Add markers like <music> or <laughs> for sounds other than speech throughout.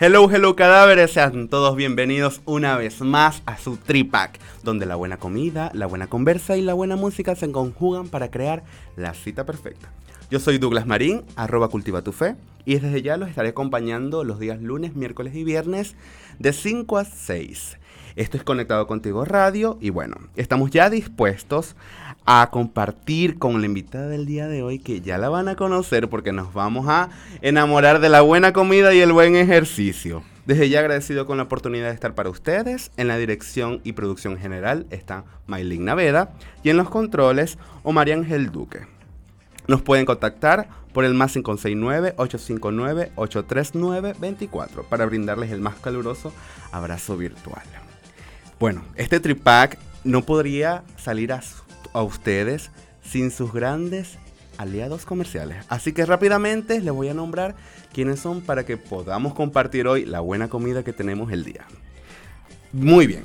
Hello, hello cadáveres, sean todos bienvenidos una vez más a su Tripac, donde la buena comida, la buena conversa y la buena música se conjugan para crear la cita perfecta. Yo soy Douglas Marín, arroba cultiva tu fe, y desde ya los estaré acompañando los días lunes, miércoles y viernes de 5 a 6. Esto es Conectado Contigo Radio y bueno, estamos ya dispuestos a compartir con la invitada del día de hoy que ya la van a conocer porque nos vamos a enamorar de la buena comida y el buen ejercicio. Desde ya agradecido con la oportunidad de estar para ustedes. En la dirección y producción general está Maylin Naveda y en los controles Omar Ángel Duque. Nos pueden contactar por el más 569-859-839-24 para brindarles el más caluroso abrazo virtual. Bueno, este tripack no podría salir a a ustedes sin sus grandes aliados comerciales. Así que rápidamente les voy a nombrar quiénes son para que podamos compartir hoy la buena comida que tenemos el día. Muy bien.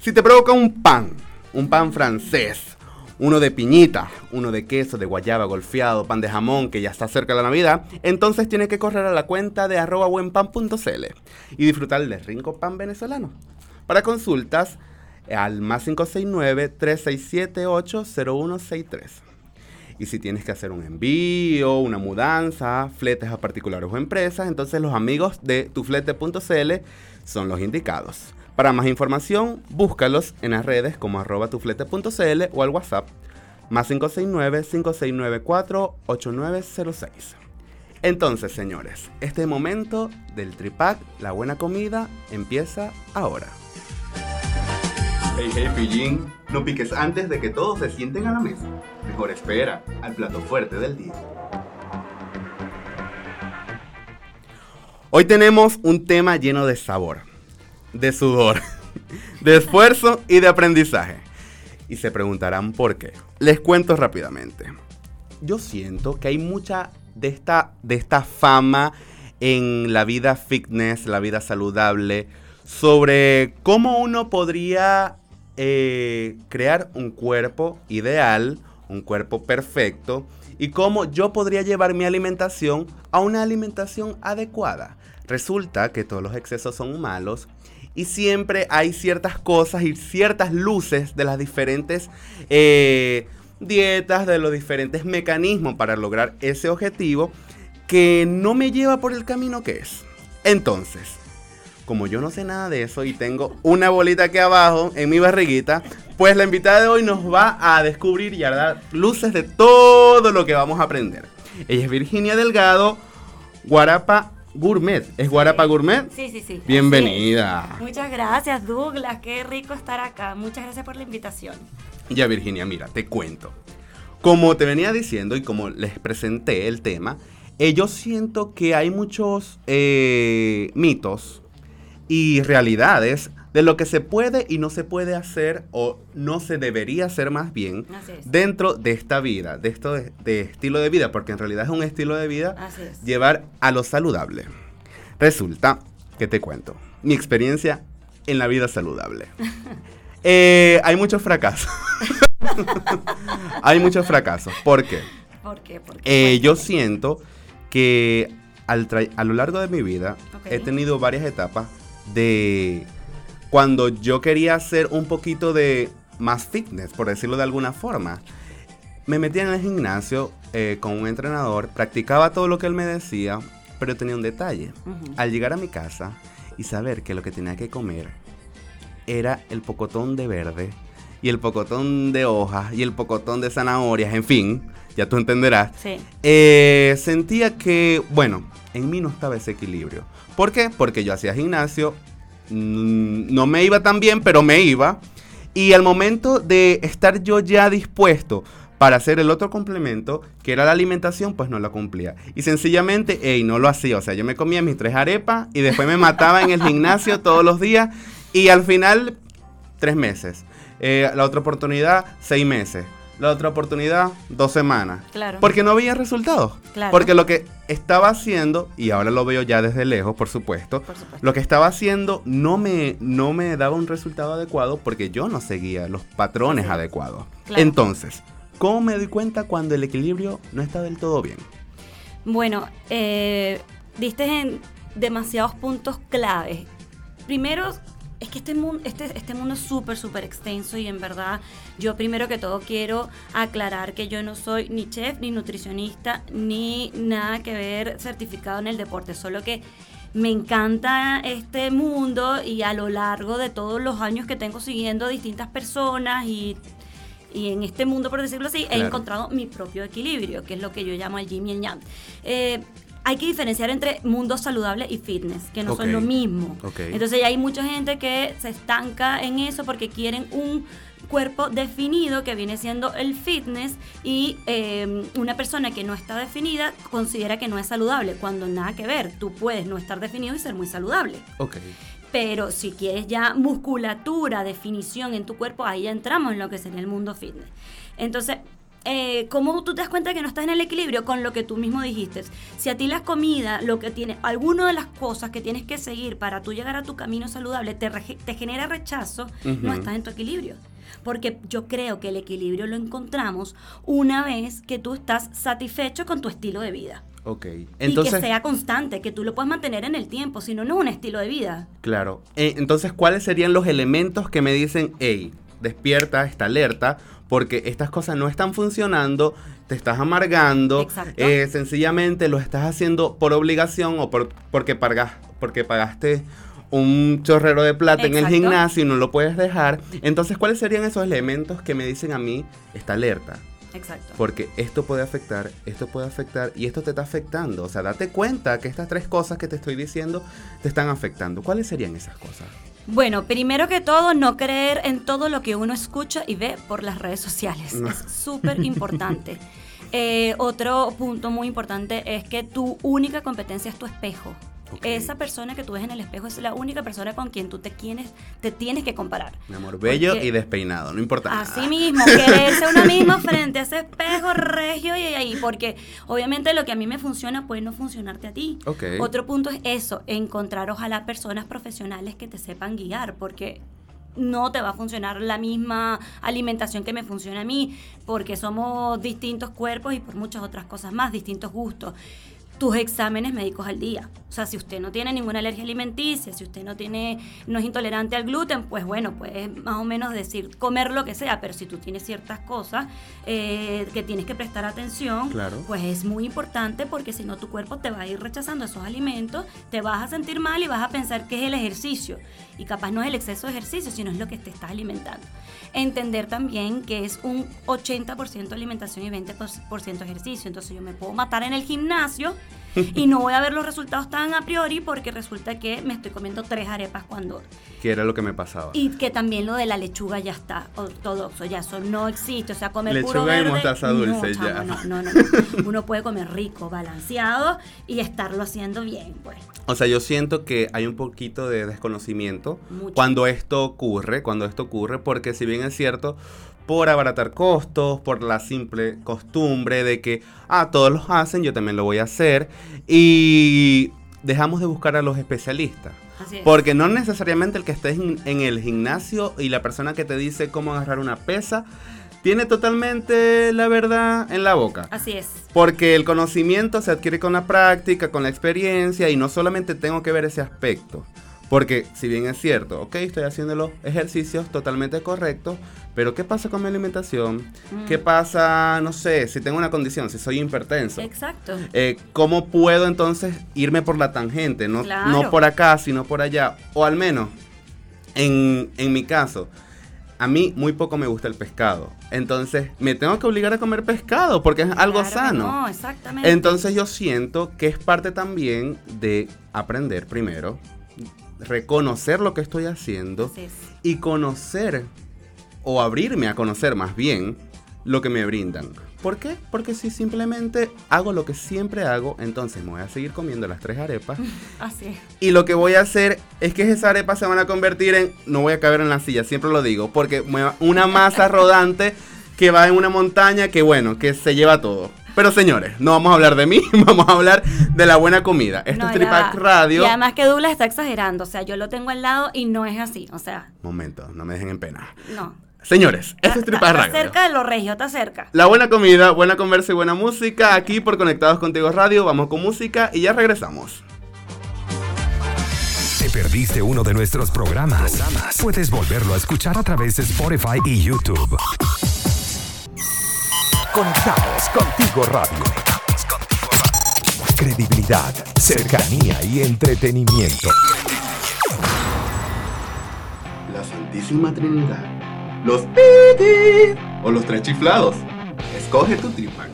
Si te provoca un pan, un pan francés, uno de piñita, uno de queso, de guayaba, golfeado, pan de jamón, que ya está cerca de la Navidad, entonces tienes que correr a la cuenta de arroba buenpan.cl y disfrutar del rico pan venezolano. Para consultas, al más 569-3678-0163. Y si tienes que hacer un envío, una mudanza, fletes a particulares o empresas, entonces los amigos de tuflete.cl son los indicados. Para más información, búscalos en las redes como arroba tuflete.cl o al WhatsApp más 569-5694-8906. Entonces, señores, este momento del tripac, la buena comida, empieza ahora. Hey, hey, pillín, no piques antes de que todos se sienten a la mesa. Mejor espera al plato fuerte del día. Hoy tenemos un tema lleno de sabor, de sudor, de esfuerzo y de aprendizaje. Y se preguntarán por qué. Les cuento rápidamente. Yo siento que hay mucha de esta, de esta fama en la vida fitness, la vida saludable, sobre cómo uno podría eh, crear un cuerpo ideal, un cuerpo perfecto y cómo yo podría llevar mi alimentación a una alimentación adecuada. Resulta que todos los excesos son malos y siempre hay ciertas cosas y ciertas luces de las diferentes eh, dietas, de los diferentes mecanismos para lograr ese objetivo que no me lleva por el camino que es. Entonces, como yo no sé nada de eso y tengo una bolita aquí abajo en mi barriguita, pues la invitada de hoy nos va a descubrir y a dar luces de todo lo que vamos a aprender. Ella es Virginia Delgado, Guarapa Gourmet. ¿Es Guarapa Gourmet? Sí, sí, sí. Bienvenida. Muchas gracias, Douglas. Qué rico estar acá. Muchas gracias por la invitación. Ya, Virginia, mira, te cuento. Como te venía diciendo y como les presenté el tema, eh, yo siento que hay muchos eh, mitos y realidades de lo que se puede y no se puede hacer o no se debería hacer más bien dentro de esta vida, de esto de, estilo de vida, porque en realidad es un estilo de vida llevar a lo saludable. Resulta que te cuento mi experiencia en la vida saludable. <laughs> Eh, hay muchos fracasos. <laughs> hay muchos fracasos. ¿Por qué? ¿Por qué? Eh, yo siento que a lo largo de mi vida he tenido varias etapas de cuando yo quería hacer un poquito de más fitness, por decirlo de alguna forma. Me metía en el gimnasio eh, con un entrenador, practicaba todo lo que él me decía, pero tenía un detalle. Al llegar a mi casa y saber que lo que tenía que comer era el pocotón de verde y el pocotón de hojas y el pocotón de zanahorias, en fin, ya tú entenderás. Eh, sentía que, bueno, en mí no estaba ese equilibrio. ¿Por qué? Porque yo hacía gimnasio, mm, no me iba tan bien, pero me iba. Y al momento de estar yo ya dispuesto para hacer el otro complemento, que era la alimentación, pues no lo cumplía. Y sencillamente, ey, no lo hacía. O sea, yo me comía mis tres arepas y después me mataba en el gimnasio todos los días y al final, tres meses. Eh, la otra oportunidad, seis meses. La otra oportunidad, dos semanas. Claro. Porque no veía resultados. Claro. Porque lo que estaba haciendo, y ahora lo veo ya desde lejos, por supuesto, Por supuesto. lo que estaba haciendo no me, no me daba un resultado adecuado porque yo no seguía los patrones Sí. adecuados. Claro. Entonces, ¿cómo me doy cuenta cuando el equilibrio no está del todo bien? Bueno, eh, diste en demasiados puntos claves. Primero, es que este mundo, este, este mundo es súper, súper extenso y en verdad yo primero que todo quiero aclarar que yo no soy ni chef, ni nutricionista, ni nada que ver certificado en el deporte, solo que me encanta este mundo y a lo largo de todos los años que tengo siguiendo distintas personas y y en este mundo, por decirlo así, he encontrado mi propio equilibrio, que es lo que yo llamo el yin y el yang. Eh, hay que diferenciar entre mundo saludable y fitness, que no son lo mismo. Ok. Entonces ya hay mucha gente que se estanca en eso porque quieren un cuerpo definido que viene siendo el fitness y eh, una persona que no está definida considera que no es saludable, cuando nada que ver, tú puedes no estar definido y ser muy saludable. Ok. Pero si quieres ya musculatura, definición en tu cuerpo, ahí ya entramos en lo que sería el mundo fitness. Entonces, eh, ¿cómo tú te das cuenta que no estás en el equilibrio con lo que tú mismo dijiste? Si a ti la comida, lo que tiene, alguna de las cosas que tienes que seguir para tú llegar a tu camino saludable te, genera rechazo, no estás en tu equilibrio. Porque yo creo que el equilibrio lo encontramos una vez que tú estás satisfecho con tu estilo de vida. Ok. y Entonces, que sea constante, que tú lo puedas mantener en el tiempo, si no, no es un estilo de vida. claro. Eh, entonces, ¿cuáles serían los elementos que me dicen, hey, despierta, está alerta, porque estas cosas no están funcionando, te estás amargando, eh, sencillamente lo estás haciendo por obligación o por, porque, pagas, porque pagaste un chorrero de plata en el gimnasio y no lo puedes dejar. Entonces, ¿cuáles serían esos elementos que me dicen a mí, está alerta? Exacto. Porque esto puede afectar, esto puede afectar y esto te está afectando. O sea, date cuenta que estas tres cosas que te estoy diciendo te están afectando. ¿Cuáles serían esas cosas? Bueno, primero que todo, no creer en todo lo que uno escucha y ve por las redes sociales. No. Es súper importante. <laughs> Eh, otro punto muy importante es que tu única competencia es tu espejo. Esa persona que tú ves en el espejo es la única persona con quien tú te tienes, te tienes que comparar. Mi amor, bello Porque- y despeinado, no importa. Así nada. mismo, quererse uno mismo frente a ese espejo regio y ahí, porque obviamente lo que a mí me funciona puede no funcionarte a ti. Ok. Otro punto es eso, encontrar ojalá personas profesionales que te sepan guiar, porque no te va a funcionar la misma alimentación que me funciona a mí, porque somos distintos cuerpos y por muchas otras cosas más, distintos gustos. Tus exámenes médicos al día. O sea, si usted no tiene ninguna alergia alimenticia, si usted no tiene, no es intolerante al gluten, pues bueno, puedes más o menos decir comer lo que sea, pero si tú tienes ciertas cosas eh, que tienes que prestar atención, Claro. pues es muy importante porque si no tu cuerpo te va a ir rechazando esos alimentos, te vas a sentir mal y vas a pensar que es el ejercicio. Y capaz no es el exceso de ejercicio, sino es lo que te estás alimentando. Entender también que es un 80% alimentación y 20% ejercicio. Entonces yo me puedo matar en el gimnasio <laughs> y no voy a ver los resultados tan a priori porque resulta que me estoy comiendo tres arepas cuando Que era lo que me pasaba. y que también lo de la lechuga ya está ortodoxo, ya eso no existe. O sea, comer puro Lechuga y verde. mostaza dulce, no, ya. No, no, no, no. <laughs> Uno puede comer rico, balanceado y estarlo haciendo bien, pues. O sea, yo siento que hay un poquito de desconocimiento Mucho. cuando esto ocurre, cuando esto ocurre, porque si bien es cierto, por abaratar costos, por la simple costumbre de que, ah, todos los hacen, yo también lo voy a hacer, y dejamos de buscar a los especialistas. Así es. Porque no necesariamente el que esté en, en el gimnasio y la persona que te dice cómo agarrar una pesa, tiene totalmente la verdad en la boca. Así es. Porque el conocimiento se adquiere con la práctica, con la experiencia y no solamente tengo que ver ese aspecto. Porque si bien es cierto, ok, estoy haciendo los ejercicios totalmente correctos, pero ¿qué pasa con mi alimentación? Mm. ¿Qué pasa, no sé, si tengo una condición, si soy hipertenso? Exacto. Eh, ¿Cómo puedo entonces irme por la tangente? No, Claro. no por acá, sino por allá. O al menos, en, en mi caso, a mí muy poco me gusta el pescado. Entonces, me tengo que obligar a comer pescado porque es algo Claro sano. No, exactamente. Entonces yo siento que es parte también de aprender primero, reconocer lo que estoy haciendo es. y conocer, o abrirme a conocer más bien, lo que me brindan. ¿Por qué? Porque si simplemente hago lo que siempre hago, entonces me voy a seguir comiendo las tres arepas. <laughs> Así es. Y lo que voy a hacer es que esas arepas se van a convertir en, no voy a caber en la silla, siempre lo digo, porque una masa <laughs> rodante que va en una montaña que bueno, que se lleva todo. Pero señores, no vamos a hablar de mí, <laughs> vamos a hablar de la buena comida. Esto No, es Tripac. Radio. Y además que Douglas está exagerando. O sea, yo lo tengo al lado y no es así. O sea, Momento, no me dejen en pena. no. Señores, esto es Está- Tripac está Radio. cerca de lo regio, está cerca. La buena comida, buena conversa y buena música aquí por Conectados Contigo Radio. Vamos con música y ya regresamos. ¿Te perdiste uno de nuestros programas? Puedes volverlo a escuchar a través de Spotify y YouTube. Conectados Contigo Radio. Credibilidad, cercanía y entretenimiento. La Santísima Trinidad. Los pitis o los tres chiflados. Escoge tu tripac.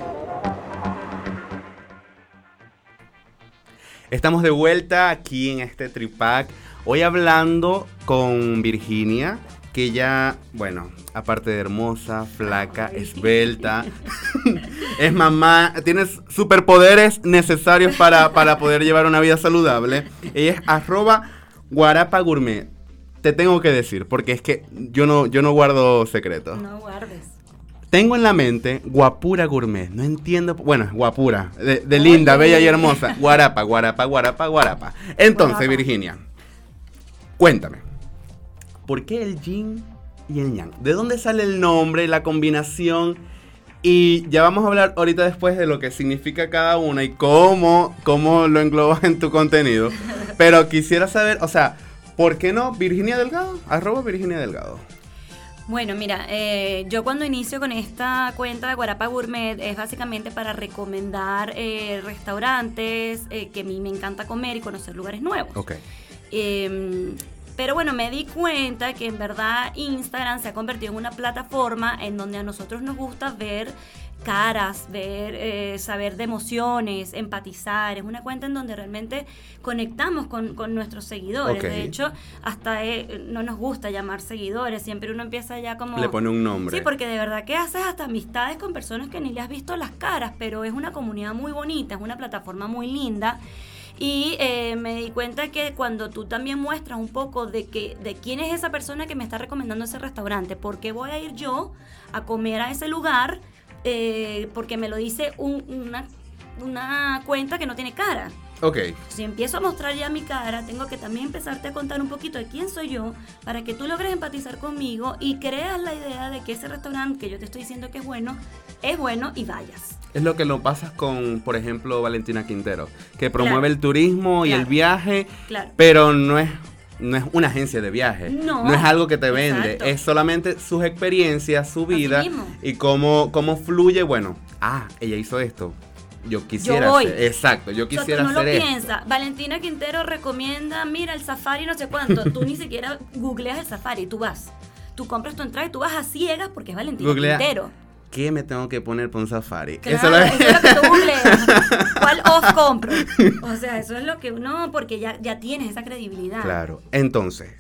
Estamos de vuelta aquí en este tripac. Hoy hablando con Virginia, que ya, bueno, aparte de hermosa, flaca, esbelta, <laughs> es mamá, tienes superpoderes necesarios para, para poder llevar una vida saludable. Ella es arroba guarapa gourmet. Te tengo que decir, porque es que yo no, yo no guardo secretos. No guardes. Tengo en la mente guapura gourmet. No entiendo. Bueno, guapura. De, de linda, bella y hermosa. Guarapa, guarapa, guarapa, guarapa. Entonces, Guarapa. Virginia, cuéntame. ¿Por qué el yin y el yang? ¿De dónde sale el nombre, la combinación? Y ya vamos a hablar ahorita después de lo que significa cada una y cómo, cómo lo englobas en tu contenido. Pero quisiera saber, o sea, ¿por qué no Virginia Delgado? Arroba Virginia Delgado. Bueno, mira, eh, yo cuando inicio con esta cuenta de Guarapa Gourmet es básicamente para recomendar eh, restaurantes eh, que a mí me encanta comer y conocer lugares nuevos. Ok. Pero bueno, me di cuenta que en verdad Instagram se ha convertido en una plataforma en donde a nosotros nos gusta ver caras, ver, eh, saber de emociones, empatizar. Es una cuenta en donde realmente conectamos con, con nuestros seguidores. De hecho, hasta eh, no nos gusta llamar seguidores. Siempre uno empieza ya como... Le pone un nombre. Sí, porque de verdad que haces hasta amistades con personas que ni le has visto las caras, pero es una comunidad muy bonita, es una plataforma muy linda. Y eh, me di cuenta que cuando tú también muestras un poco de que de quién es esa persona que me está recomendando ese restaurante, por qué voy a ir yo a comer a ese lugar, eh, porque me lo dice un- una, una cuenta que no tiene cara. Ok. Si empiezo a mostrar ya mi cara, tengo que también empezarte a contar un poquito de quién soy yo para que tú logres empatizar conmigo y creas la idea de que ese restaurante que yo te estoy diciendo que es bueno, es bueno y vayas. Es lo que lo pasas con, por ejemplo, Valentina Quintero, que promueve Claro. el turismo y el viaje, Claro. pero no es, no es una agencia de viaje, No. es algo que te vende, Exacto. es solamente sus experiencias, su vida y cómo, cómo fluye, bueno, ah, ella hizo esto, yo quisiera voy. hacer, exacto, yo O sea, quisiera tú no lo hacer piensas. Valentina Quintero recomienda, mira, el safari no sé cuánto. Tú ni siquiera googleas el safari, tú vas. Tú compras tu entrada y tú vas a ciegas porque es Valentina Googlea, Quintero. ¿Qué me tengo que poner para un safari? Claro, Eso lo- eso es lo que tú googleas. <laughs> ¿Cuál off compro? O sea, eso es lo que uno, porque ya, ya tienes esa credibilidad. Claro, entonces.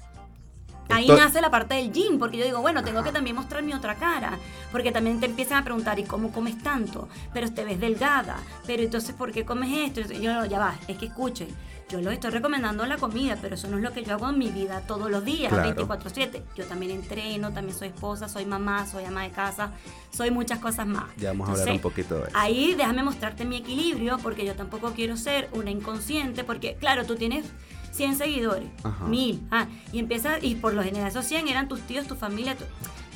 Ahí nace la parte del gym, porque yo digo, bueno, tengo que también mostrar mi otra cara, porque también te empiezan a preguntar, ¿y cómo comes tanto? Pero te ves delgada, pero entonces, ¿por qué comes esto? Y yo, ya va, es que escuchen, yo les estoy recomendando la comida, pero eso no es lo que yo hago en mi vida todos los días, Claro. 24/7. Yo también entreno, también soy esposa, soy mamá, soy ama de casa, soy muchas cosas más. Ya vamos a hablar un poquito de eso. Ahí déjame mostrarte mi equilibrio, porque yo tampoco quiero ser una inconsciente, porque claro, tú tienes 100 seguidores, Ajá. 1000, ah, y empiezas, y por lo general esos 100 eran tus tíos, tu familia, tu-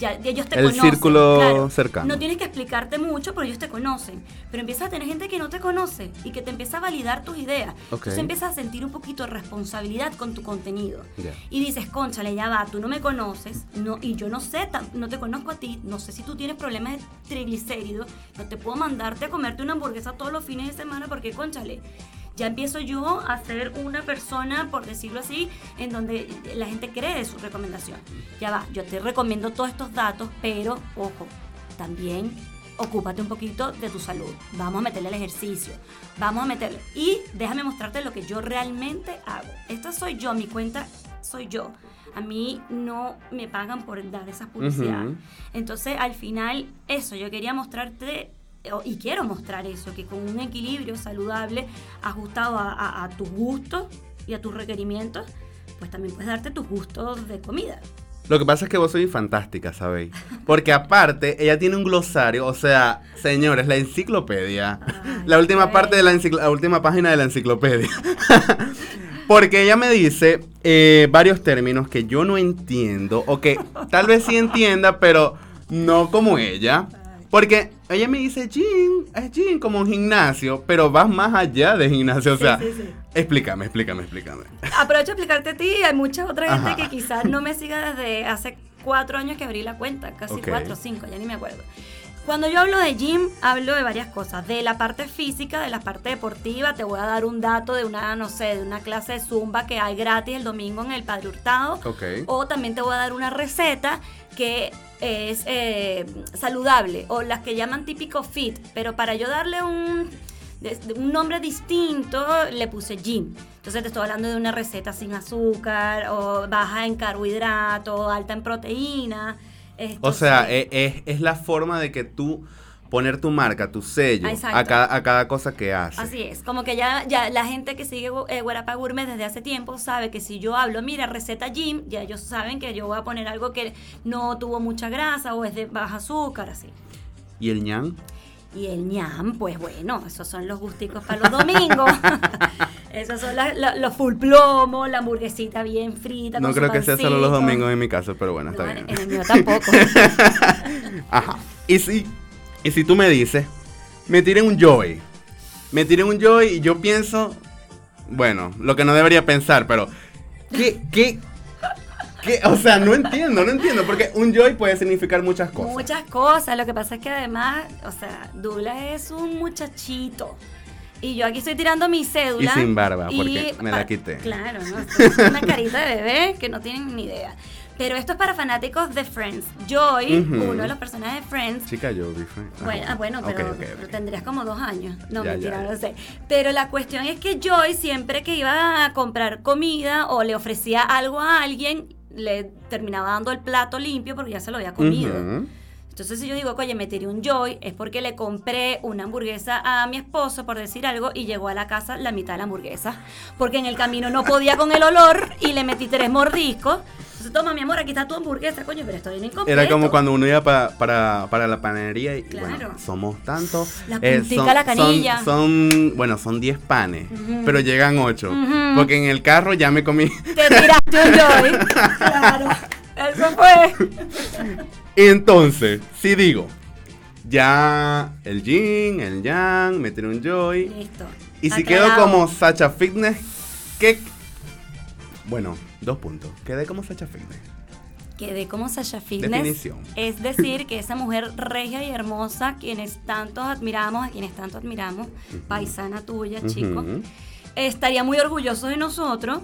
ya, ya ellos te El conocen. círculo claro. cercano. No tienes que explicarte mucho, pero ellos te conocen. Pero empiezas a tener gente que no te conoce y que te empieza a validar tus ideas. Entonces empiezas a sentir un poquito de responsabilidad con tu contenido. Y dices, conchale, ya va, tú no me conoces, no, y yo no sé, no te conozco a ti, no sé si tú tienes problemas de triglicéridos, no te puedo mandarte a comerte una hamburguesa todos los fines de semana porque, conchale, ya empiezo yo a ser una persona, por decirlo así, en donde la gente cree de su recomendación. Ya va, yo te recomiendo todos estos datos, pero, ojo, también ocúpate un poquito de tu salud. Vamos a meterle el ejercicio. Vamos a meterle. Y déjame mostrarte lo que yo realmente hago. Esta soy yo, mi cuenta soy yo. A mí no me pagan por dar esa publicidad. Ujú. Entonces, al final, eso, yo quería mostrarte, y quiero mostrar eso, que con un equilibrio saludable, ajustado a, a- a tus gustos y a tus requerimientos, pues también puedes darte tus gustos de comida. Lo que pasa es que vos sois fantástica, ¿sabéis? Porque aparte, ella tiene un glosario, o sea, señores, la enciclopedia. Ay, la última parte de la, la última página de la enciclopedia. <laughs> Porque ella me dice eh, varios términos que yo no entiendo, o que tal vez sí entienda, pero no como ella. Porque ella me dice gym, es gym como un gimnasio, pero vas más allá de gimnasio. O sea, sí, sí. explícame, explícame, explícame. Aprovecho a explicarte a ti, hay mucha otra gente Ajá. que quizás no me siga desde hace cuatro años que abrí la cuenta, casi cuatro o cinco, ya ni me acuerdo. Cuando yo hablo de gym, hablo de varias cosas, de la parte física, de la parte deportiva, te voy a dar un dato de una, no sé, de una clase de zumba que hay gratis el domingo en el Padre Hurtado. Ok. O también te voy a dar una receta que es eh, saludable o las que llaman típico fit, pero para yo darle un, un nombre distinto le puse gym. Entonces te estoy hablando de una receta sin azúcar o baja en carbohidratos, alta en proteína. Esto O sea, sí. e- es, es la forma de que tú poner tu marca, tu sello a cada, a cada cosa que haces. Así es, como que ya, ya la gente que sigue eh, Guarapa Gourmet desde hace tiempo sabe que si yo hablo, mira, receta gym, ya ellos saben que yo voy a poner algo que no tuvo mucha grasa o es de baja azúcar, así. ¿Y el ñan? Y el ñam, pues bueno, esos son los gusticos para los domingos. <laughs> <laughs> esos son la- la- los full plomo, la hamburguesita bien frita. No con su creo que sea solo los domingos en mi caso, pero bueno, está bien. en el mío tampoco. <laughs> Ajá. Y si, y si tú me dices, me tiré un joy. Me tiré un joy y yo pienso, bueno, lo que no debería pensar, pero ¿qué, qué, qué? O sea, no entiendo, no entiendo, porque un joy puede significar muchas cosas. Muchas cosas. Lo que pasa es que además, o sea, Douglas es un muchachito. Y yo aquí estoy tirando mi cédula. Y sin barba, y porque me la quité. Claro, ¿no? Es una carita de bebé que no tienen ni idea. Pero esto es para fanáticos de Friends. Joy, uno de los personajes de Friends, Chica, yo vi fue- ah, Bueno, ah, bueno, pero, tendrías como dos años. No, Ya, mentira, ya, ya. no sé. Pero la cuestión es que Joy siempre que iba a comprar comida o le ofrecía algo a alguien, le terminaba dando el plato limpio porque ya se lo había comido. Ujú. Entonces si yo digo, oye, me tiré un Joy, es porque le compré una hamburguesa a mi esposo, por decir algo, y llegó a la casa la mitad de la hamburguesa. Porque en el camino no podía con el olor y le metí tres mordiscos. Entonces, toma, mi amor, aquí está tu hamburguesa, coño, pero estoy bien incompleto. Era como cuando uno iba pa- para, para la panadería y Claro. bueno, somos tantos. La eh, puntica son- a la canilla. Son, son- bueno, son 10 panes, pero llegan 8. Ujú. Porque en el carro ya me comí. Te tiraste un Joy. <laughs> Claro. Eso fue. <laughs> Entonces, si digo, ya el yin, el yang, me tiré un joy. Listo. Y si quedo como Sacha Fitness, ¿qué? Bueno, dos puntos. Quedé como Sacha Fitness. Quedé como Sasha Fitness. Definición. Es decir, que esa mujer regia y hermosa, quienes tantos admiramos, a quienes tanto admiramos, paisana tuya, chico, Ujú. estaría muy orgulloso de nosotros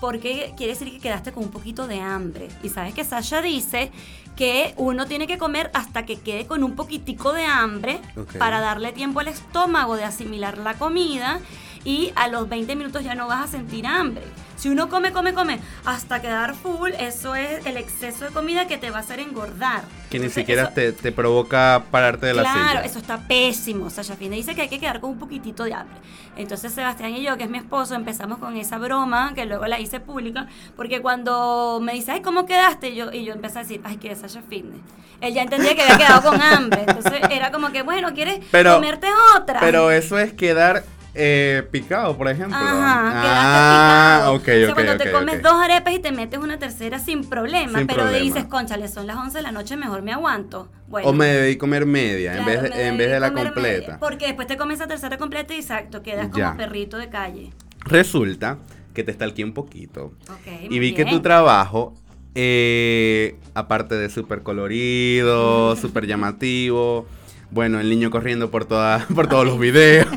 porque quiere decir que quedaste con un poquito de hambre. Y sabes que Sasha dice que uno tiene que comer hasta que quede con un poquitico de hambre para darle tiempo al estómago de asimilar la comida y a los 20 minutos ya no vas a sentir hambre. Si uno come, come, come hasta quedar full, eso es el exceso de comida que te va a hacer engordar. Que ni Entonces, siquiera eso- te, te provoca pararte de la Claro, silla. eso está pésimo. Sasha Fine dice que hay que quedar con un poquitito de hambre. Entonces Sebastián y yo, que es mi esposo, empezamos con esa broma, que luego la hice pública, porque cuando me dice, ay, ¿cómo quedaste? Yo, y yo empecé a decir, ay, que es Sasha Fitness. Él ya entendía que había quedado con hambre. Entonces era como que, bueno, ¿quieres Pero- comerte otra? Pero eso es quedar eh, picado, por ejemplo. Ajá, ah, picado. ok, o sea, ok, cuando ok, te comes ok. dos arepas y te metes una tercera sin problema, Sin pero problema. dices, conchale, son las 11 de la noche, mejor me aguanto. Bueno, O me debí comer media en vez de, en vez de la completa. media, porque después te comes esa tercera completa y exacto, quedas Ya. como perrito de calle. Resulta que te stalkeé un poquito. Ok, Y vi que tu trabajo, eh, aparte de súper colorido, súper <laughs> llamativo, bueno, el niño corriendo por, toda, <laughs> por todos los videos,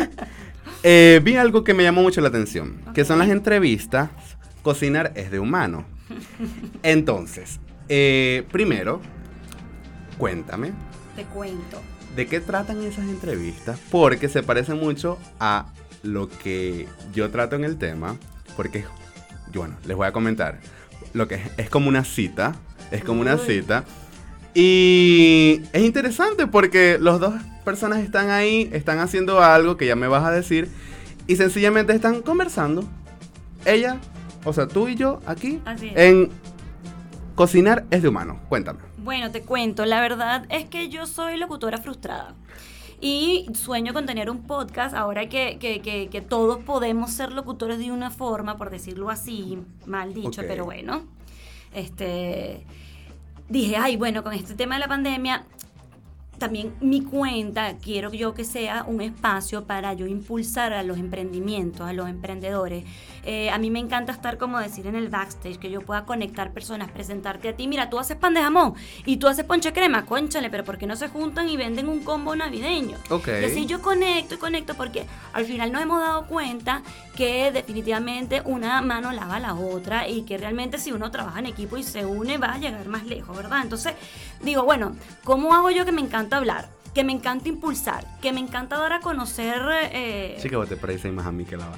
<laughs> eh, vi algo que me llamó mucho la atención, que son las entrevistas, cocinar es de humano. Entonces, eh, primero, cuéntame, Te cuento. ¿de qué tratan esas entrevistas? Porque se parece mucho a lo que yo trato en el tema, porque bueno, les voy a comentar. Lo que es, es como una cita. Es como una cita. Y es interesante porque los dos personas están ahí, están haciendo algo que ya me vas a decir. Y sencillamente están conversando. Ella, o sea, tú y yo aquí. En cocinar es de humano. Cuéntame. Bueno, te cuento, la verdad es que yo soy locutora frustrada. Y sueño con tener un podcast ahora que, que- que- que todos podemos ser locutores de una forma, por decirlo así, mal dicho, pero bueno. Este dije, ay, bueno, con este tema de la pandemia, también mi cuenta quiero yo que sea un espacio para yo impulsar a los emprendimientos, a los emprendedores. Eh, a mí me encanta estar, como decir, en el backstage, que yo pueda conectar personas, presentarte a ti. Mira, tú haces pan de jamón y tú haces ponche crema, conchale, pero ¿por qué no se juntan y venden un combo navideño? Ok. Y así yo conecto y conecto porque al final nos hemos dado cuenta que definitivamente una mano lava a la otra y que realmente si uno trabaja en equipo y se une va a llegar más lejos, ¿verdad? Entonces digo, bueno, ¿cómo hago yo que me encanta hablar? Que me encanta impulsar, que me encanta dar a conocer... eh, Sí que vos te pareces más a mí que la va.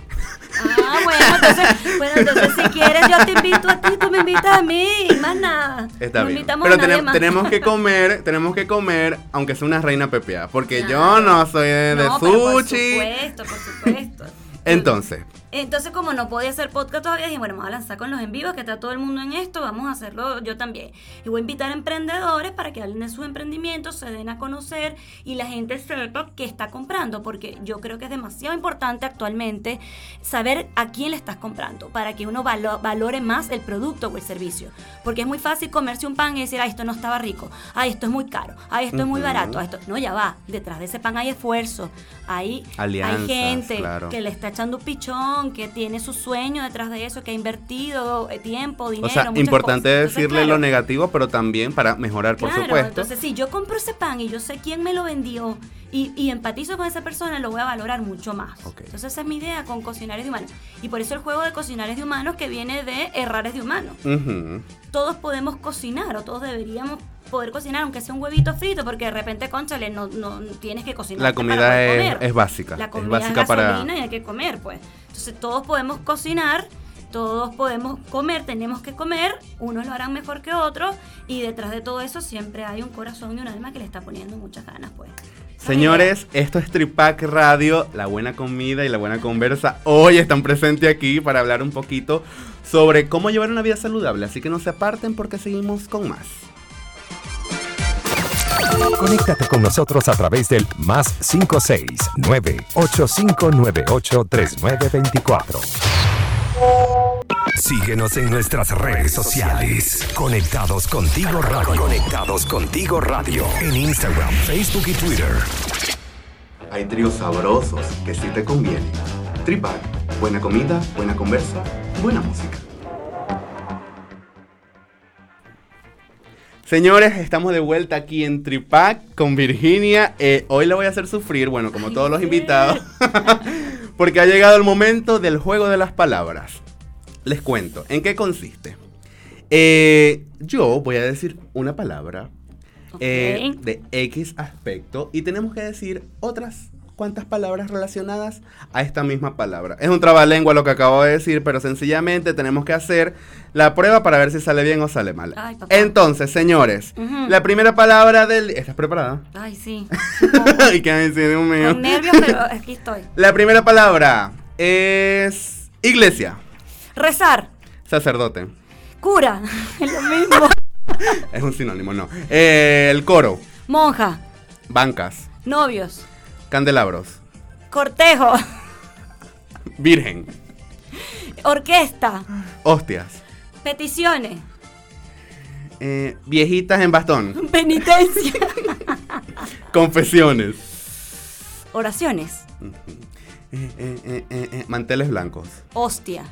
Ah, bueno, entonces, bueno, entonces si quieres yo te invito a ti, tú me invitas a mí, y más nada. Está bien. invitamos Pero a tenemos que <laughs> comer, tenemos que comer, aunque sea una reina pepeada. Porque yo no soy de, de No, pero por sushi. supuesto, por supuesto. Entonces, Entonces, como no podía hacer podcast todavía, dije, bueno, vamos a lanzar con los en vivos, que está todo el mundo en esto, vamos a hacerlo yo también. Y voy a invitar a emprendedores para que hablen de sus emprendimientos, se den a conocer y la gente sepa qué está comprando, porque yo creo que es demasiado importante actualmente saber a quién le estás comprando, para que uno valo- valore más el producto o el servicio. Porque es muy fácil comerse un pan y decir, ay, esto no estaba rico, ay, esto es muy caro, ay, esto es muy barato, ay, esto... No, ya va, detrás de ese pan hay esfuerzo, hay, Alianzas, hay gente claro. que le está echando un pichón, que tiene su sueño detrás de eso, que ha invertido eh, tiempo, dinero. o sea, muchas importante cosas. Entonces, decirle claro, lo negativo, pero también para mejorar, por claro, supuesto. Entonces, si yo compro ese pan y yo sé quién me lo vendió y, y empatizo con esa persona, lo voy a valorar mucho más. Entonces, esa es mi idea con Cocinares de Humanos. Y por eso el juego de Cocinares de Humanos que viene de Errares de Humanos. Todos podemos cocinar o todos deberíamos poder cocinar, aunque sea un huevito frito, porque de repente, conchale, no, no tienes que cocinar. La comida es, es básica. La es comida básica es para. gasolina y hay que comer, pues. Todos podemos cocinar, todos podemos comer, tenemos que comer, unos lo harán mejor que otros y detrás de todo eso siempre hay un corazón y un alma que le está poniendo muchas ganas, pues. Señores, esto es Tripac Radio, la buena comida y la buena conversa. Hoy están presentes aquí para hablar un poquito sobre cómo llevar una vida saludable. Así que no se aparten porque seguimos con más. Conéctate con nosotros a través del más 569-8598-3924. Síguenos en nuestras redes sociales. Conectados contigo radio. Conectados contigo radio. En Instagram, Facebook y Twitter. Hay tríos sabrosos que sí te convienen. Tripac, buena comida, buena conversa, buena música. Señores, estamos de vuelta aquí en Tripac con Virginia. Eh, hoy la voy a hacer sufrir, bueno, como Ay, todos los invitados, <laughs> porque ha llegado el momento del juego de las palabras. Les cuento, ¿en qué consiste? Eh, yo voy a decir una palabra eh, de X aspecto y tenemos que decir otras cuantas palabras relacionadas a esta misma palabra. Es un trabalengua lo que acabo de decir, pero sencillamente tenemos que hacer la prueba para ver si sale bien o sale mal. Ay. Entonces, señores, la primera palabra del... ¿Estás preparada? Ay, sí. y que me dice, Dios mío. Con nervios, pero <laughs> aquí estoy. La primera palabra es iglesia, Rezar. sacerdote. Cura. <laughs> Es lo mismo. <laughs> Es un sinónimo, no. Eh, el coro, Monja. bancas, Novios. Candelabros, Cortejo. <laughs> virgen, Orquesta. hostias, Peticiones. eh, viejitas en bastón, <laughs> Penitencia. <laughs> confesiones, Oraciones. eh, eh, manteles blancos. Hostia.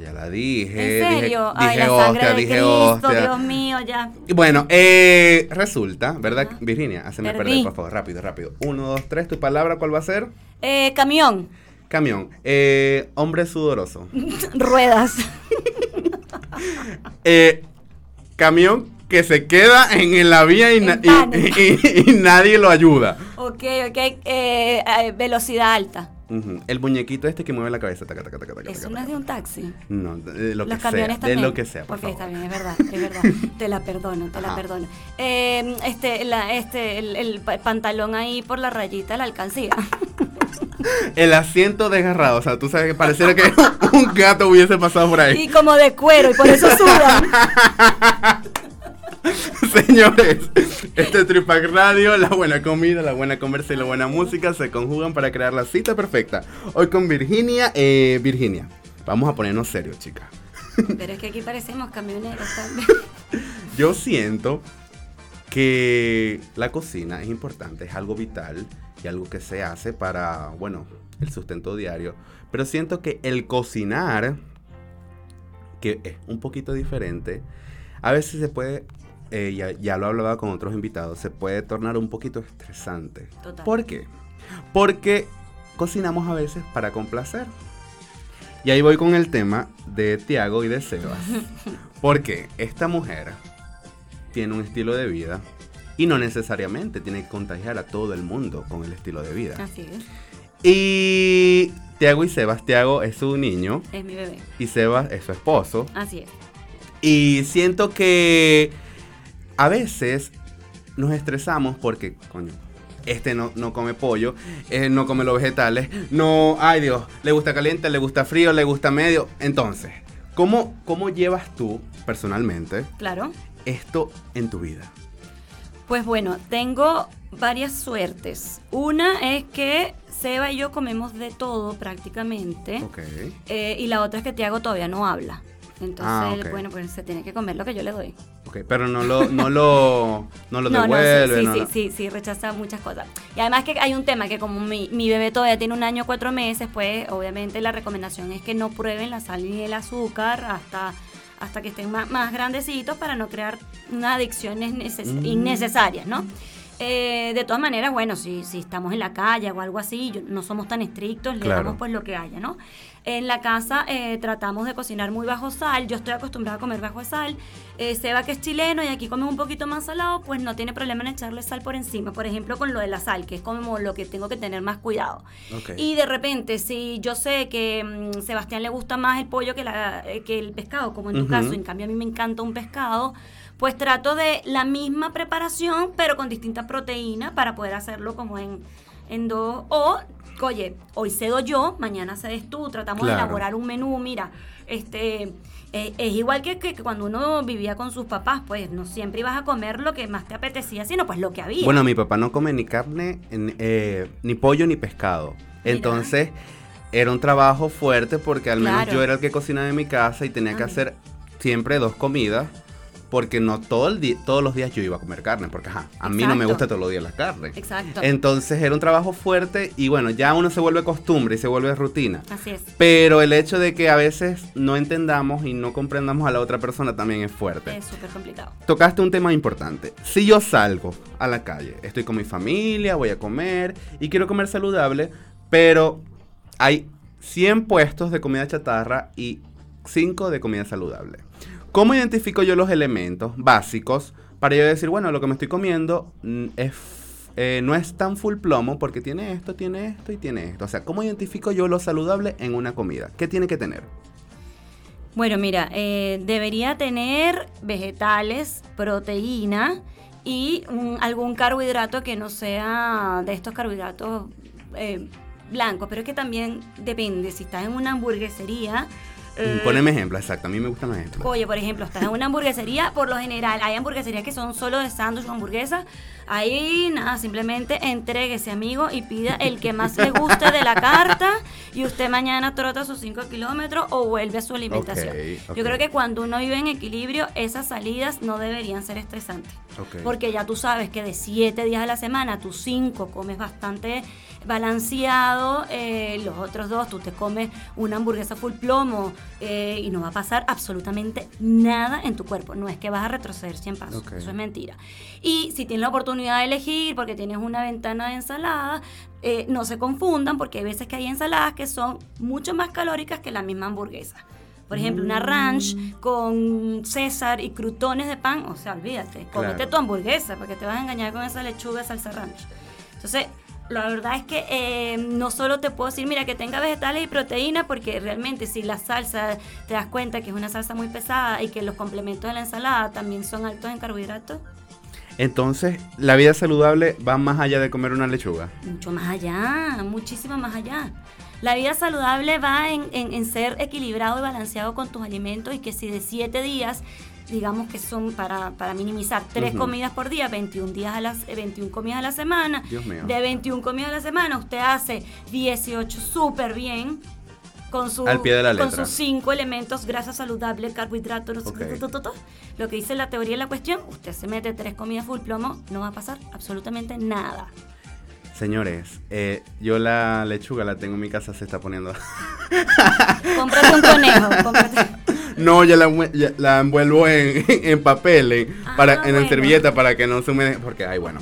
Ya la dije. ¿En dije- serio? Dije, Ay, la sangre hostia, de dije Cristo, hostia. Dios mío, ya. Bueno, eh, resulta, ¿verdad? Ajá. Virginia, hazme Perdí. perder, por favor, rápido, rápido. Uno, dos, tres, tu palabra, ¿cuál va a ser? Eh, camión. Camión. Eh, hombre sudoroso. <laughs> Ruedas. <laughs> Eh, camión que se queda en la vía y, na- En pánico. y- y- y nadie lo ayuda. ok, ok. eh, eh, velocidad alta. El muñequito este que mueve la cabeza. taca, taca, taca, taca, Eso no es de un taxi. No, de lo Los que sea. camiones De también. lo que sea, por favor. está bien, es verdad, es verdad. <laughs> te la perdono, te la perdono. Eh, este, la, este, el, el pa- pantalón ahí por la rayita de la alcancía. <laughs> El asiento desgarrado. O sea, tú sabes que pareciera que <laughs> un gato hubiese pasado por ahí. y como de cuero, y por eso sudan. <laughs> Señores, este Tripac Radio, la buena comida, la buena conversa y la buena música se conjugan para crear la cita perfecta. Hoy con Virginia, eh, Virginia, vamos a ponernos serios, chicas. Pero es que aquí parecemos camioneros también. <laughs> Yo siento que la cocina es importante, es algo vital y algo que se hace para, bueno, el sustento diario. Pero siento que el cocinar, que es un poquito diferente, a veces se puede, eh, ya, ya lo hablaba con otros invitados, se puede tornar un poquito estresante. Total. ¿Por qué? Porque cocinamos a veces para complacer. Y ahí voy con el tema de Tiago y de Sebas. <laughs> Porque esta mujer tiene un estilo de vida y no necesariamente tiene que contagiar a todo el mundo con el estilo de vida. Así es, Y Tiago y Sebas, Tiago es su niño es mi bebé. y Sebas es su esposo. Así es. Y siento que a veces nos estresamos porque, coño, este no, no come pollo, él no come los vegetales, no, ay Dios, le gusta caliente, le gusta frío, le gusta medio. Entonces, ¿cómo, cómo llevas tú personalmente Claro. esto en tu vida? Pues bueno, tengo varias suertes. Una es que Seba y yo comemos de todo prácticamente. Ok. Eh, y la otra es que Tiago todavía no habla. Entonces, Ah, él, bueno, pues se tiene que comer lo que yo le doy. Ok, pero no lo, no lo, no lo no, devuelve. sí, no sí, sí, sí, sí, rechaza muchas cosas. Y además que hay un tema que como mi, mi bebé todavía tiene un año cuatro meses, pues obviamente la recomendación es que no prueben la sal ni el azúcar hasta, hasta que estén más, más grandecitos para no crear unas adicciones Mm. innecesarias, ¿no? Eh, de todas maneras, bueno, si, si estamos en la calle o algo así, yo- no somos tan estrictos, le Claro. damos pues lo que haya, ¿no? En la casa eh, tratamos de cocinar muy bajo sal, yo estoy acostumbrada a comer bajo sal. Eh, Seba que es chileno y aquí come un poquito más salado, pues no tiene problema en echarle sal por encima, por ejemplo con lo de la sal, que es como lo que tengo que tener más cuidado. Y de repente, si yo sé que mm, Sebastián le gusta más el pollo que, la, eh, que el pescado, como en tu caso, en cambio a mí me encanta un pescado, pues trato de la misma preparación, pero con distintas proteínas para poder hacerlo como en, en dos. O, oye, hoy cedo yo, mañana cedes tú, tratamos Claro. de elaborar un menú, mira, este. eh, es igual que, que cuando uno vivía con sus papás, pues no siempre ibas a comer lo que más te apetecía, sino pues lo que había. Bueno, mi papá no come ni carne, en- eh, ni pollo, ni pescado. Mira. Entonces, era un trabajo fuerte porque al menos Claro. yo era el que cocinaba en mi casa y tenía que hacer siempre dos comidas. Porque no todo el di- todos los días yo iba a comer carne, porque ajá, a mí no me gusta todos los días la carne. Exacto. Entonces era un trabajo fuerte y bueno, ya uno se vuelve costumbre y se vuelve rutina. Así es. Pero el hecho de que a veces no entendamos y no comprendamos a la otra persona también es fuerte. Es súper complicado. Tocaste un tema importante. Si yo salgo a la calle, estoy con mi familia, voy a comer y quiero comer saludable, pero hay 100 puestos de comida chatarra y 5 de comida saludable. ¿Cómo identifico yo los elementos básicos para yo decir, bueno, lo que me estoy comiendo mm, es, eh, no es tan full plomo porque tiene esto, tiene esto y tiene esto? O sea, ¿cómo identifico yo lo saludable en una comida? ¿Qué tiene que tener? Bueno, mira, eh, debería tener vegetales, proteína y algún carbohidrato que no sea de estos carbohidratos eh, blancos. Pero es que también depende. Si estás en una hamburguesería. Eh, Poneme ejemplo, exacto. A mí me gustan los ejemplos. Oye, por ejemplo, estás en una hamburguesería, por lo general, hay hamburgueserías que son solo de sándwich o hamburguesa. Ahí, nada, simplemente entréguese, amigo, y pida el que más le guste de la <laughs> carta. Y usted mañana trota sus 5 kilómetros o vuelve a su alimentación. Yo creo que cuando uno vive en equilibrio, esas salidas no deberían ser estresantes. Porque ya tú sabes que de 7 días a la semana, tú 5 comes bastante balanceado, eh, los otros dos tú te comes una hamburguesa full plomo eh, y no va a pasar absolutamente nada en tu cuerpo. No es que vas a retroceder 100 pasos, eso es mentira. Y si tienes la oportunidad de elegir, porque tienes una ventana de ensalada, eh, no se confundan porque hay veces que hay ensaladas que son mucho más calóricas que la misma hamburguesa. Por ejemplo, una ranch con César y crutones de pan, o sea, olvídate, Claro. tu hamburguesa, porque te vas a engañar con esa lechuga salsa ranch. Entonces, la verdad es que eh, no solo te puedo decir, mira, que tenga vegetales y proteína, porque realmente si la salsa te das cuenta que es una salsa muy pesada y que los complementos de la ensalada también son altos en carbohidratos. Entonces, la vida saludable va más allá de comer una lechuga. Mucho más allá, muchísimo más allá. La vida saludable va en, en- en ser equilibrado y balanceado con tus alimentos y que si de 7 días, digamos que son para, para minimizar, 3 Ujú. comidas por día, 21, días a las, eh, 21 comidas a la semana. Dios mío. De 21 comidas a la semana, usted hace 18 súper bien. Con, su, Al pie de la con sus cinco elementos, grasa saludable, carbohidratos, no lo que dice la teoría de la cuestión, usted se mete tres comidas full plomo, no va a pasar absolutamente nada. Señores, eh, yo la lechuga la tengo en mi casa, se está poniendo. <laughs> Cómprate un conejo, cómprate. no, ya la, envue- ya la envuelvo en, <laughs> en papel, en, Ah, para, en bueno. servilleta para que no se humede. Porque, ay, bueno.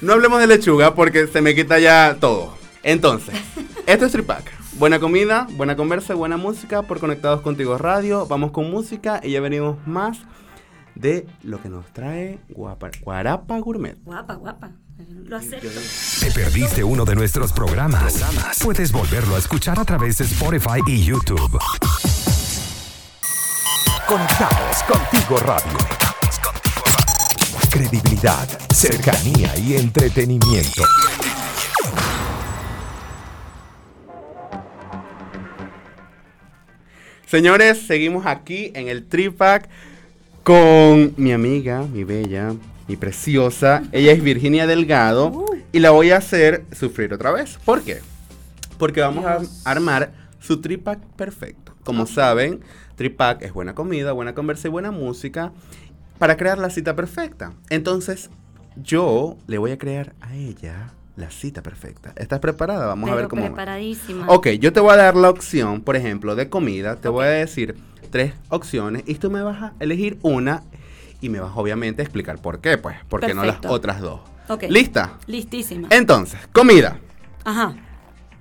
No hablemos de lechuga porque se me quita ya todo. Entonces, esto es Tripac. Buena comida, buena conversa, buena música por Conectados Contigo Radio. Vamos con música y ya venimos más de lo que nos trae Guapa, Guarapa Gourmet. Guapa, guapa. Lo acepto. ¿Te perdiste uno de nuestros programas? Puedes volverlo a escuchar a través de Spotify y YouTube. Conectados contigo radio. Credibilidad, cercanía y entretenimiento. Señores, seguimos aquí en el Tripac con mi amiga, mi bella, mi preciosa. Ella es Virginia Delgado y la voy a hacer sufrir otra vez. ¿Por qué? Porque vamos a armar su Tripac perfecto. Como saben, Tripac es buena comida, buena conversa y buena música para crear la cita perfecta. Entonces, yo le voy a crear a ella la cita perfecta. ¿Estás preparada? Vamos a ver cómo. preparadísima. Ok, yo te voy a dar la opción, por ejemplo, de comida. Te voy a decir tres opciones y tú me vas a elegir una y me vas obviamente a explicar por qué, pues. ¿Por qué no las otras dos? Ok. ¿Lista? Listísima. Entonces, comida. Ajá.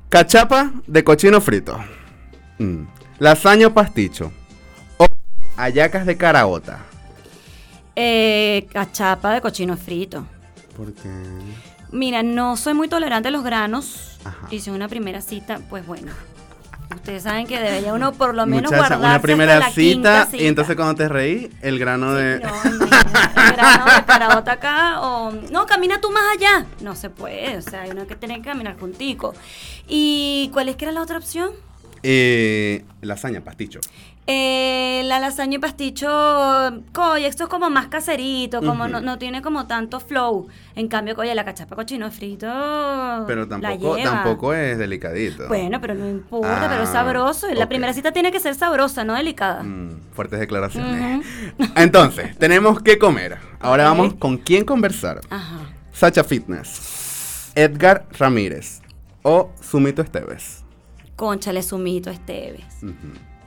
Cachapa de cochino frito. Mm. Lasaña o pasticho. O hallacas de caraota. Eh, cachapa de cochino frito. Porque... Mira, no soy muy tolerante a los granos. Ajá. Y si una primera cita, pues bueno. Ustedes saben que debería uno por lo menos Muchacha, guardarse una hasta primera la cita, quinta y cita. entonces cuando te reí, el grano de... No, el grano de caraota acá o no, camina tú más allá. No se puede, o sea, hay uno que tiene que caminar juntico. ¿Y cuál es que era la otra opción? Eh, lasaña, pasticho. Eh, la lasaña y pasticho, coye, esto es como más caserito, como no, no tiene como tanto flow. En cambio, coye, la cachapa cochino frito. Pero tampoco, tampoco es delicadito. Bueno, pero no importa, pero es Ah, sabroso. La primera cita tiene que ser sabrosa, no delicada. Mm, fuertes declaraciones. <laughs> Entonces, tenemos que comer. Ahora vamos con quién conversar. Ajá. Sacha Fitness, Edgar Ramírez o Sumito Esteves. Conchale, Sumito Esteves.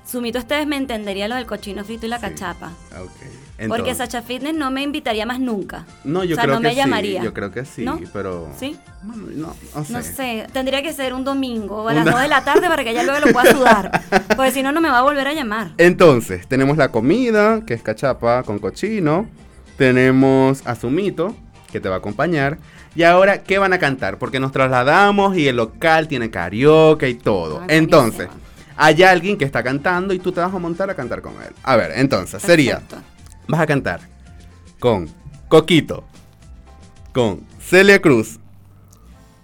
Sumito Esteves me entendería lo del cochino frito y la Sí. cachapa. ok. Porque Entonces- Sacha Fitness no me invitaría más nunca. No, yo o sea, creo no que me sí. llamaría. Yo creo que sí, ¿No? pero. ¿Sí? Bueno, no, no sé. No sé, tendría que ser un domingo a Una- las 2 de la tarde para que ella luego lo pueda sudar. <laughs> Porque si no, no me va a volver a llamar. Entonces, tenemos la comida, que es cachapa con cochino. Tenemos a Sumito, que te va a acompañar. Y ahora, ¿qué van a cantar? Porque nos trasladamos y el local tiene karaoke y todo. Ay, entonces, buenísimo. Hay alguien que está cantando y tú te vas a montar a cantar con él. A ver, entonces, sería, Perfecto. vas a cantar con Coquito, con Celia Cruz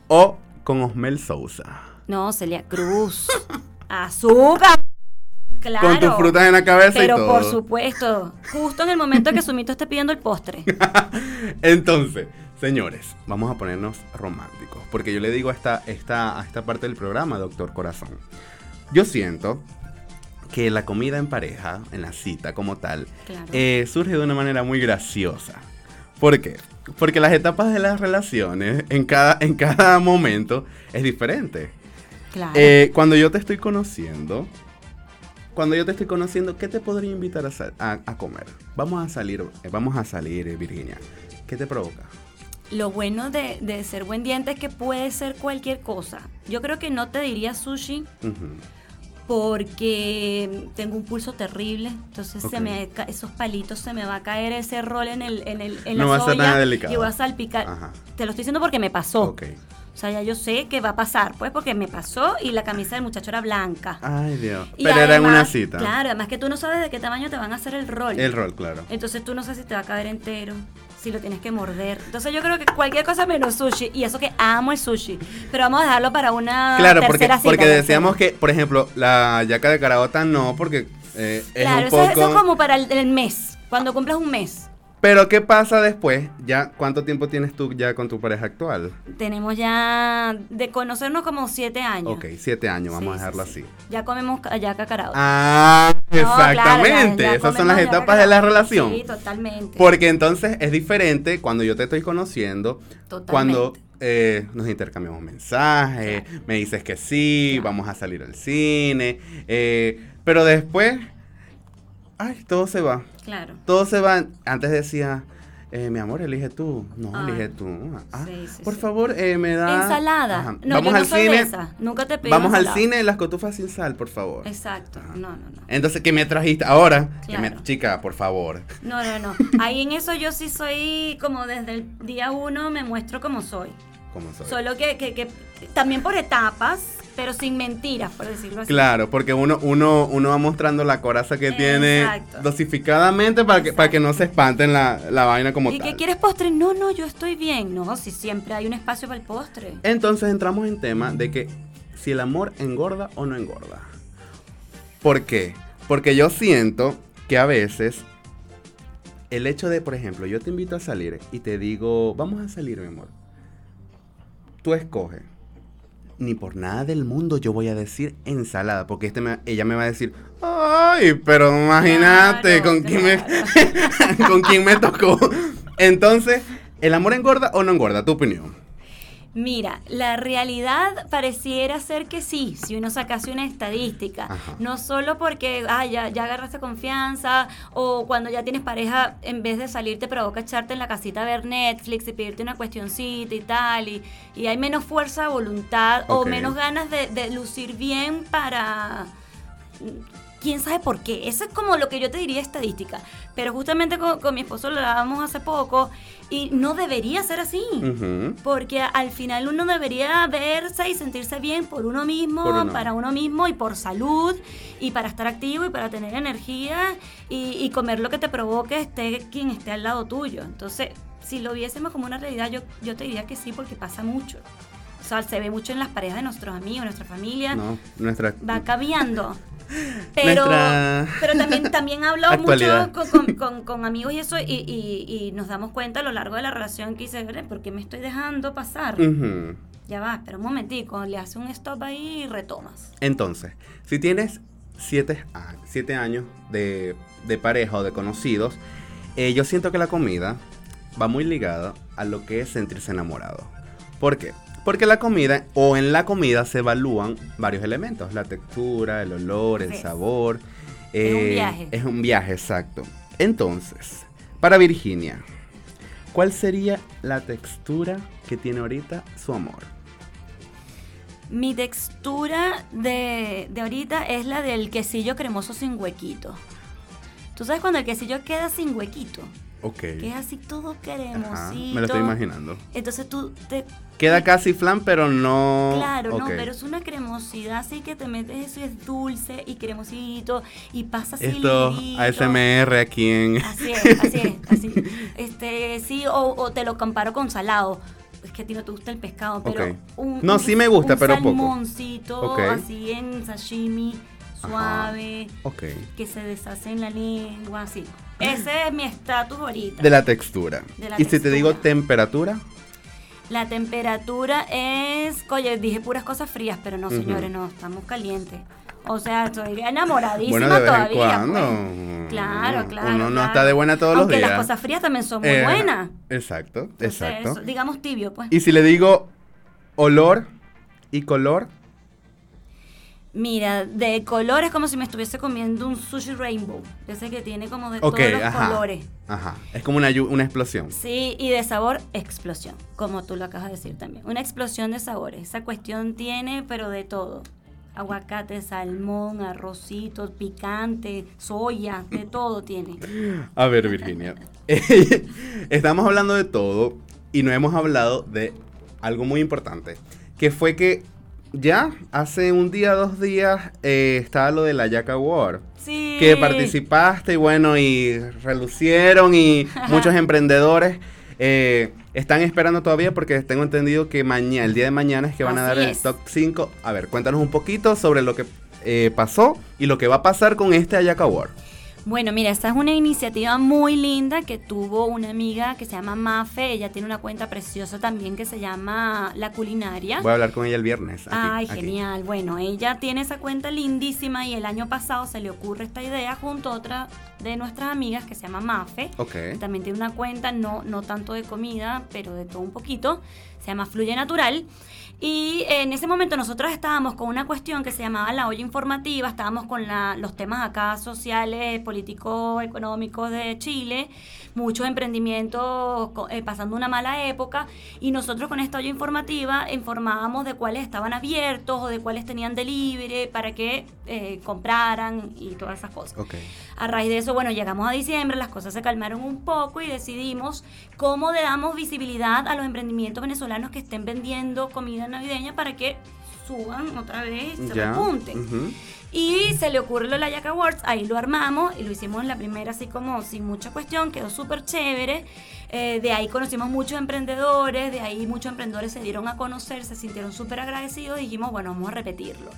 o con Osmel Sousa. No, Celia Cruz. <laughs> Azúcar. Claro. Con tus frutas en la cabeza y Pero todo. por supuesto, justo en el momento que Sumito esté pidiendo el postre. <laughs> Entonces, señores, vamos a ponernos románticos. Porque yo le digo a esta, esta, a esta parte del programa, doctor Corazón. Yo siento que la comida en pareja, en la cita como tal, Claro. eh, surge de una manera muy graciosa. ¿Por qué? Porque las etapas de las relaciones en cada, en cada momento es diferente. Claro. Eh, cuando yo te estoy conociendo, cuando yo te estoy conociendo, ¿qué te podría invitar a, sa- a- a comer? Vamos a salir, eh, vamos a salir, Virginia. ¿Qué te provoca? Lo bueno de, de ser buen diente es que puede ser cualquier cosa. Yo creo que no te diría sushi Ujú. Porque tengo un pulso terrible. Entonces se me esos palitos se me va a caer ese rol en el en, el, en No la va a ser nada delicado. y voy a salpicar. Ajá. Te lo estoy diciendo porque me pasó. Ok. O sea, ya yo sé que va a pasar, pues, porque me pasó y la camisa del muchacho era blanca. Ay, Dios. Y Pero era en una cita. Claro, además que tú no sabes de qué tamaño te van a hacer el rol. El rol, claro. Entonces tú no sabes si te va a caber entero, si lo tienes que morder. Entonces yo creo que cualquier cosa menos sushi, y eso que amo el sushi, pero vamos a dejarlo para una Claro, porque, tercera cita. porque decíamos que, por ejemplo, la yaca de caraota no, porque eh, es Claro, un eso, poco... eso es como para el, el mes, cuando cumplas un mes. Pero ¿qué pasa después? Ya, ¿cuánto tiempo tienes tú ya con tu pareja actual? Tenemos ya de conocernos como siete años. Ok, siete años, vamos Sí, a dejarlo sí. así. Ya comemos ya cacarao. Ah, exactamente. Esas son las etapas de la relación. Sí, totalmente. Porque entonces es diferente cuando yo te estoy conociendo, Totalmente. cuando eh, nos intercambiamos mensajes, Claro. me dices que sí, Claro. vamos a salir al cine, eh, pero después, ay, todo se va. Claro. Todo se va. Antes decía, eh, mi amor, elige tú. No, elige tú. Ah, Sí, sí, por sí. favor, eh, me da. Ensalada. Ajá. No, vamos yo no al soy cine. esa. Nunca te pedí Vamos al cine, las cotufas sin sal, por favor. Exacto. No, no, no. Entonces, ¿qué me trajiste ahora? Me- chica, por favor. No, no, no. Ahí en eso yo sí soy como desde el día uno me muestro como soy. ¿Cómo soy? Solo que, que, que también por etapas, pero sin mentiras, por decirlo así. Claro, porque uno, uno, uno va mostrando la coraza que tiene dosificadamente para que, para que no se espanten la, la vaina como ¿Y tal. que quieres postre? No, no, yo estoy bien. No, si siempre hay un espacio para el postre. Entonces entramos en tema de que si el amor engorda o no engorda. ¿Por qué? Porque yo siento que a veces el hecho de, por ejemplo, yo te invito a salir y te digo, vamos a salir, mi amor. Tú escoges. Ni por nada del mundo yo voy a decir ensalada, porque este me- ella me va a decir, ay, pero imagínate Claro, con quién me <laughs> con quién me tocó. Entonces, ¿el amor engorda o no engorda? Tu opinión. Mira, la realidad pareciera ser que sí, si uno sacase una estadística. Ajá. No solo porque ah, ya, ya agarraste confianza o cuando ya tienes pareja, en vez de salir te provoca echarte en la casita a ver Netflix y pedirte una cuestioncita y tal. Y, y hay menos fuerza de voluntad o menos ganas de, de lucir bien para... quién sabe por qué. Eso es como lo que yo te diría estadística. Pero justamente con, con mi esposo lo hablábamos hace poco y no debería ser así. Porque al final uno debería verse y sentirse bien por uno mismo, Por uno. para uno mismo y por salud y para estar activo y para tener energía y, y comer lo que te provoque esté quien esté al lado tuyo. Entonces, si lo viésemos como una realidad, yo, yo te diría que sí, porque pasa mucho. O sea, se ve mucho en las parejas de nuestros amigos, nuestra familia. No, nuestra. Va cambiando. <laughs> Pero, Nuestra pero también, también hablo actualidad. mucho con, con- con- con amigos y eso, y, y- y nos damos cuenta a lo largo de la relación que dice, "Bre, ¿por qué me estoy dejando pasar? Ya va, espera un momentico, le hace un stop ahí y retomas. Entonces, si tienes siete, a- siete años de, de pareja o de conocidos, eh, yo siento que la comida va muy ligada a lo que es sentirse enamorado. ¿Por qué? Porque la comida, o en la comida se evalúan varios elementos, la textura, el olor, el sabor. Es un eh, viaje. Es un viaje, exacto. Entonces, para Virginia, ¿cuál sería la textura que tiene ahorita su amor? Mi textura de, de ahorita es la del quesillo cremoso sin huequito. ¿Tú sabes cuando el quesillo queda sin huequito? Ok. Que es así todo cremosito. Ajá, me lo estoy imaginando. Entonces tú te Queda casi flan, pero no. Claro, no, pero es una cremosidad así que te metes eso y es dulce y cremosito y pasa así Esto, ligerito. ASMR aquí en. Así es, así es, <laughs> así. Este, sí, o, o te lo comparo con salado. Es que a ti no te gusta el pescado, pero un, No, un- sí me gusta, un pero poco. salmoncito, Ok. así en sashimi, suave, Ok. que se deshace en la lengua, así. Ese es mi estatus ahorita. De la textura. De la y si te digo temperatura, La temperatura es, oye, dije puras cosas frías, pero no, señores, no, estamos calientes. O sea, estoy enamoradísima bueno, de vez todavía. en pues. Claro, claro. Uno no claro. está de buena todos Aunque los días. las cosas frías también son muy Eh, buenas. Exacto, Entonces, exacto. eso, digamos tibio, pues. Y si le digo olor y color, Mira, de color es como si me estuviese comiendo un sushi rainbow. Ese que tiene como de todos los ajá. colores. Ajá. Es como una, una explosión. Sí, y de sabor, explosión, como tú lo acabas de decir también. Una explosión de sabores. Esa cuestión tiene, pero de todo. Aguacate, salmón, arrocitos, picante, soya, de <laughs> todo tiene. A ver, Virginia. <laughs> Estamos hablando de todo y no hemos hablado de algo muy importante, que fue que ya hace un día, dos días, eh, estaba lo de la Jack Award. Sí. Que participaste y bueno, y relucieron y muchos emprendedores eh, están esperando todavía porque tengo entendido que mañana, el día de mañana es que van a dar el top 5. A ver, cuéntanos un poquito sobre lo que eh, pasó y lo que va a pasar con este Ayaka Award. Bueno, mira, esta es una iniciativa muy linda que tuvo una amiga que se llama Mafe. Ella tiene una cuenta preciosa también que se llama La Culinaria. Voy a hablar con ella el viernes. aquí, Ay, aquí. genial. Bueno, ella tiene esa cuenta lindísima y el año pasado se le ocurre esta idea junto a otra de nuestras amigas que se llama Mafe. Ok. También tiene una cuenta, no, no tanto de comida, pero de todo un poquito. Se llama Fluye Natural. Y en ese momento nosotros estábamos con una cuestión que se llamaba la olla informativa, estábamos con la- los temas acá sociales, políticos, económicos de Chile, muchos emprendimientos eh, pasando una mala época y nosotros con esta olla informativa informábamos de cuáles estaban abiertos o de cuáles tenían delivery para que eh, compraran y todas esas cosas. A raíz de eso, bueno, llegamos a diciembre, las cosas se calmaron un poco y decidimos cómo le damos visibilidad a los emprendimientos venezolanos que estén vendiendo comida navideña para que suban otra vez, se Ya. repunten. Y se le ocurre lo de la Jack Awards, ahí lo armamos y lo hicimos en la primera así como sin mucha cuestión, quedó súper chévere. Eh, de ahí conocimos muchos emprendedores, de ahí muchos emprendedores se dieron a conocer, se sintieron súper agradecidos y dijimos, bueno, vamos a repetirlo.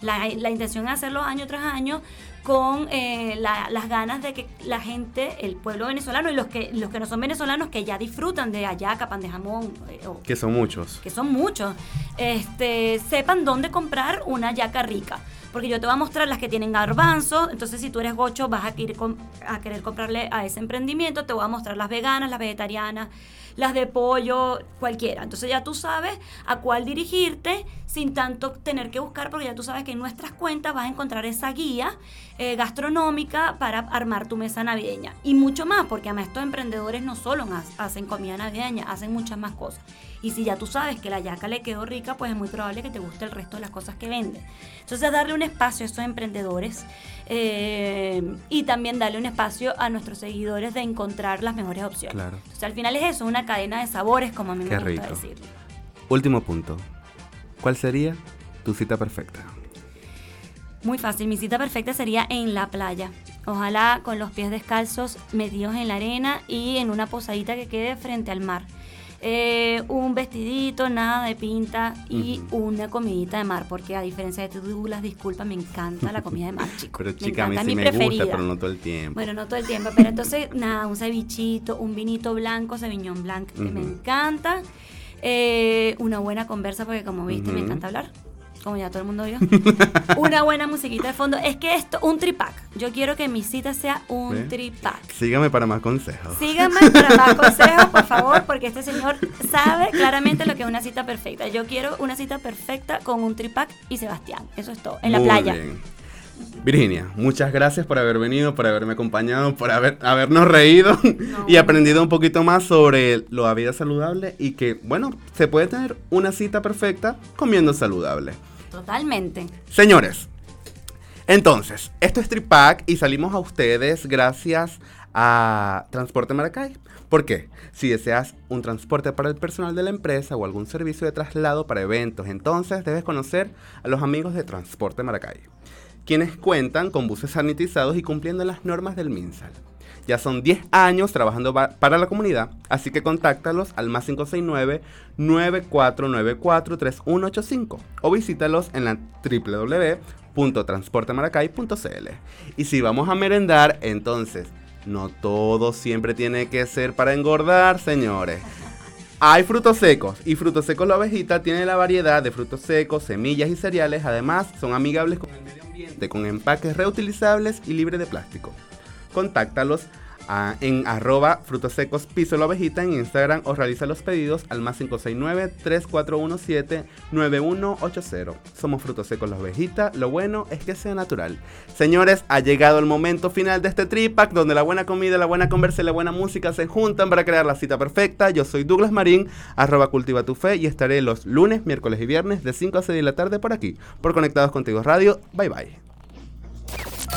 La, la intención es hacerlo año tras año con eh, la- las ganas de que la gente, el pueblo venezolano y los que, los que no son venezolanos que ya disfrutan de hallaca, pan de jamón, eh, o Que son muchos. que son muchos, este, sepan dónde comprar una yaca rica. Porque yo te voy a mostrar las que tienen garbanzo. Entonces, si tú eres gocho, vas a com- a querer comprarle a ese emprendimiento. Te voy a mostrar las veganas, las vegetarianas, las de pollo, cualquiera. Entonces, ya tú sabes a cuál dirigirte sin tanto tener que buscar, porque ya tú sabes que en nuestras cuentas vas a encontrar esa guía eh, gastronómica para armar tu mesa navideña. Y mucho más, porque además estos emprendedores no solo ha- hacen comida navideña, hacen muchas más cosas. Y si ya tú sabes que la yaca le quedó rica, pues es muy probable que te guste el resto de las cosas que venden. Entonces, darle un espacio a estos emprendedores eh, y también darle un espacio a nuestros seguidores de encontrar las mejores opciones. Claro. Entonces, al final es eso, una cadena de sabores, como a mí me Qué gusta rico. decirlo. Último punto. ¿Cuál sería tu cita perfecta? Muy fácil, mi cita perfecta sería en la playa. Ojalá con los pies descalzos metidos en la arena y en una posadita que quede frente al mar. Eh, un vestidito, nada de pinta y una comidita de mar, porque a diferencia de tú, Douglas, disculpa, me encanta la comida de mar, chicos. Pero chica, a mí encanta, sí es mi me gusta, pero no todo el tiempo. Bueno, no todo el tiempo, pero entonces, nada, un cevichito, un vinito blanco, ceviñón blanco, que me encanta. Eh, una buena conversa, porque como viste, me encanta hablar, como ya todo el mundo vio. <laughs> una buena musiquita de fondo. Es que esto, un tripack. Yo quiero que mi cita sea un tripack. Sígame para más consejos. Síganme para más <laughs> consejos, por favor, porque este señor sabe claramente lo que es una cita perfecta. Yo quiero una cita perfecta con un tripack y Sebastián. Eso es todo. En la playa. bien. Virginia, muchas gracias por haber venido, por haberme acompañado, por haber, habernos reído y aprendido un poquito más sobre la vida saludable y que, bueno, se puede tener una cita perfecta comiendo saludable. Totalmente. Señores, entonces, esto es Tripack y salimos a ustedes gracias a Transporte Maracay. ¿Por qué? Si deseas un transporte para el personal de la empresa o algún servicio de traslado para eventos, entonces debes conocer a los amigos de Transporte Maracay, quienes cuentan con buses sanitizados y cumpliendo las normas del MinSal. Ya son 10 años trabajando ba- para la comunidad, así que contáctalos al más 569-9494-3185 o visítalos en la www.transportemaracay.cl. Y si vamos a merendar, entonces, no todo siempre tiene que ser para engordar, señores. Hay frutos secos y Frutos Secos La Ovejita tiene la variedad de frutos secos, semillas y cereales. Además, son amigables con el medio ambiente, con empaques reutilizables y libres de plástico. Contáctalos en arroba frutos secos piso la ovejita en Instagram o realiza los pedidos al más 569-3417-9180. Somos frutos secos la ovejita, lo bueno es que sea natural. Señores, ha llegado el momento final de este tripack donde la buena comida, la buena conversa y la buena música se juntan para crear la cita perfecta. Yo soy Douglas Marín, arroba cultiva tu fe y estaré los lunes, miércoles y viernes de 5 a 6 de la tarde por aquí, por Conectados Contigo Radio. Bye bye.